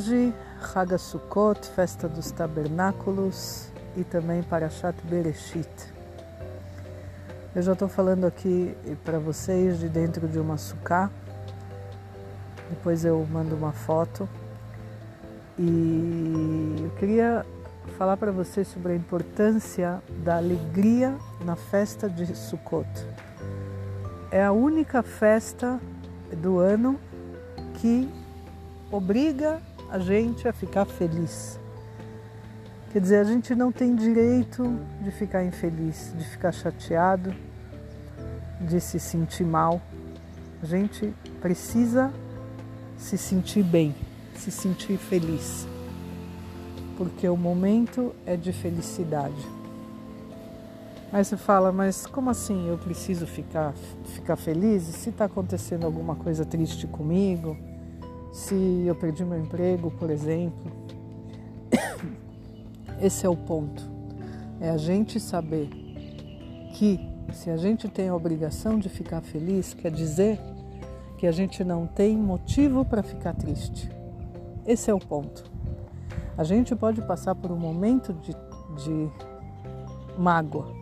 hoje, Haga Sukkot, Festa dos Tabernáculos e também Parashat Bereshit. Eu já estou falando aqui para vocês de dentro de uma suká. Depois eu mando uma foto. E eu queria falar para vocês sobre a importância da alegria na festa de Sukkot. É a única festa do ano que obriga a gente a ficar feliz. Quer dizer, a gente não tem direito de ficar infeliz, de ficar chateado, de se sentir mal. A gente precisa se sentir bem, se sentir feliz. Porque o momento é de felicidade. Aí você fala, mas como assim eu preciso ficar, ficar feliz? Se está acontecendo alguma coisa triste comigo? Se eu perdi meu emprego, por exemplo? Esse é o ponto. É a gente saber que se a gente tem a obrigação de ficar feliz, quer dizer que a gente não tem motivo para ficar triste. Esse é o ponto. A gente pode passar por um momento de, de mágoa,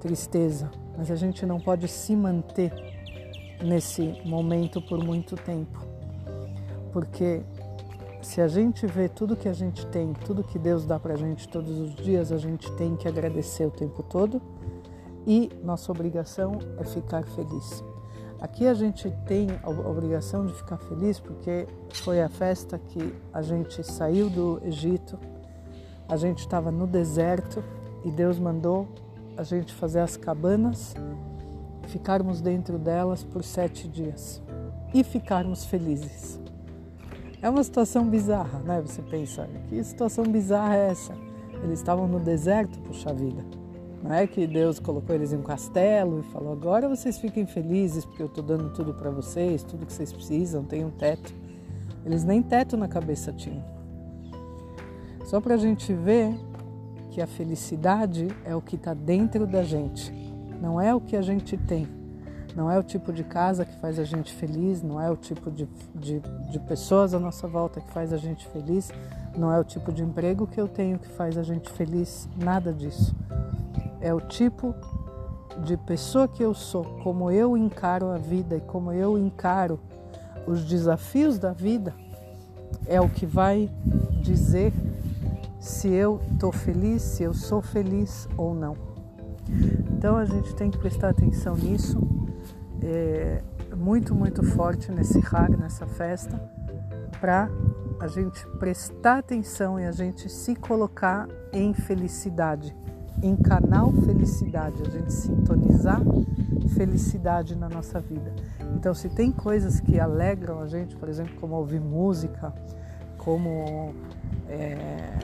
tristeza, mas a gente não pode se manter nesse momento por muito tempo. Porque se a gente vê tudo que a gente tem, tudo que Deus dá para a gente todos os dias, a gente tem que agradecer o tempo todo e nossa obrigação é ficar feliz. Aqui a gente tem a obrigação de ficar feliz porque foi a festa que a gente saiu do Egito, a gente estava no deserto e Deus mandou a gente fazer as cabanas, ficarmos dentro delas por sete dias e ficarmos felizes. É uma situação bizarra, né? Você pensa, que situação bizarra é essa? Eles estavam no deserto, puxa vida. Não é que Deus colocou eles em um castelo e falou: agora vocês fiquem felizes porque eu estou dando tudo para vocês, tudo que vocês precisam, tem um teto. Eles nem teto na cabeça tinham. Só para a gente ver que a felicidade é o que está dentro da gente, não é o que a gente tem. Não é o tipo de casa que faz a gente feliz, não é o tipo de, de, de pessoas à nossa volta que faz a gente feliz, não é o tipo de emprego que eu tenho que faz a gente feliz, nada disso. É o tipo de pessoa que eu sou, como eu encaro a vida e como eu encaro os desafios da vida, é o que vai dizer se eu estou feliz, se eu sou feliz ou não. Então a gente tem que prestar atenção nisso, é, muito, muito forte nesse Hag, nessa festa, para a gente prestar atenção e a gente se colocar em felicidade, em canal felicidade, a gente sintonizar felicidade na nossa vida. Então, se tem coisas que alegram a gente, por exemplo, como ouvir música, como é,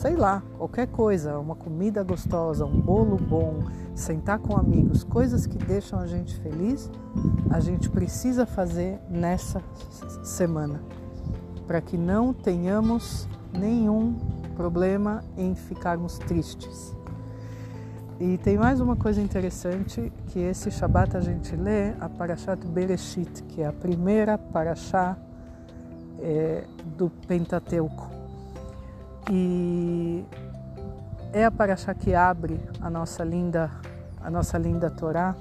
sei lá, qualquer coisa, uma comida gostosa, um bolo bom, sentar com amigos, coisas que deixam a gente feliz, a gente precisa fazer nessa semana, para que não tenhamos nenhum problema em ficarmos tristes. E tem mais uma coisa interessante que esse Shabat a gente lê a Parashat Bereshit, que é a primeira Parashá é, do Pentateuco. E é a Paraxá que abre a nossa linda, a nossa linda Torá.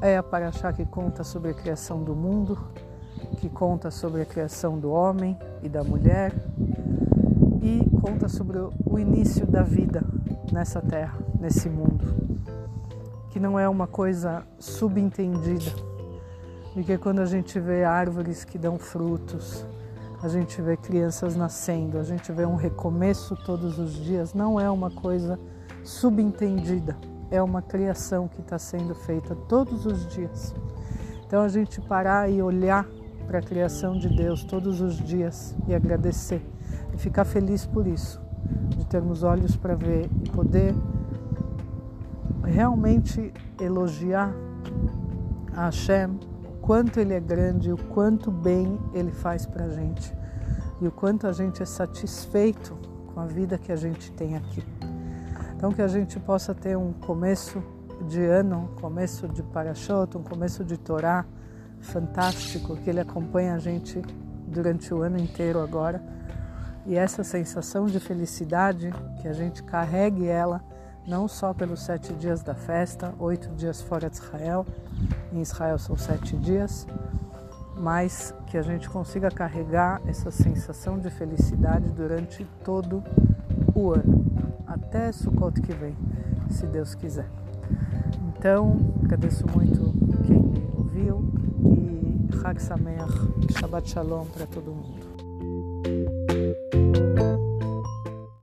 É a Paraxá que conta sobre a criação do mundo, que conta sobre a criação do homem e da mulher e conta sobre o início da vida nessa terra, nesse mundo, que não é uma coisa subentendida, porque quando a gente vê árvores que dão frutos, a gente vê crianças nascendo, a gente vê um recomeço todos os dias, não é uma coisa subentendida, é uma criação que está sendo feita todos os dias. Então a gente parar e olhar para a criação de Deus todos os dias e agradecer e ficar feliz por isso, de termos olhos para ver e poder realmente elogiar a Hashem quanto ele é grande, o quanto bem ele faz para a gente e o quanto a gente é satisfeito com a vida que a gente tem aqui. Então que a gente possa ter um começo de ano, um começo de Parashot, um começo de Torá fantástico, que ele acompanha a gente durante o ano inteiro agora. E essa sensação de felicidade, que a gente carregue ela não só pelos sete dias da festa, oito dias fora de Israel, em Israel são sete dias, mas que a gente consiga carregar essa sensação de felicidade durante todo o ano, até Sukkot que vem, se Deus quiser. Então, agradeço muito quem me ouviu e Chag Sameach, Shabbat Shalom para todo mundo.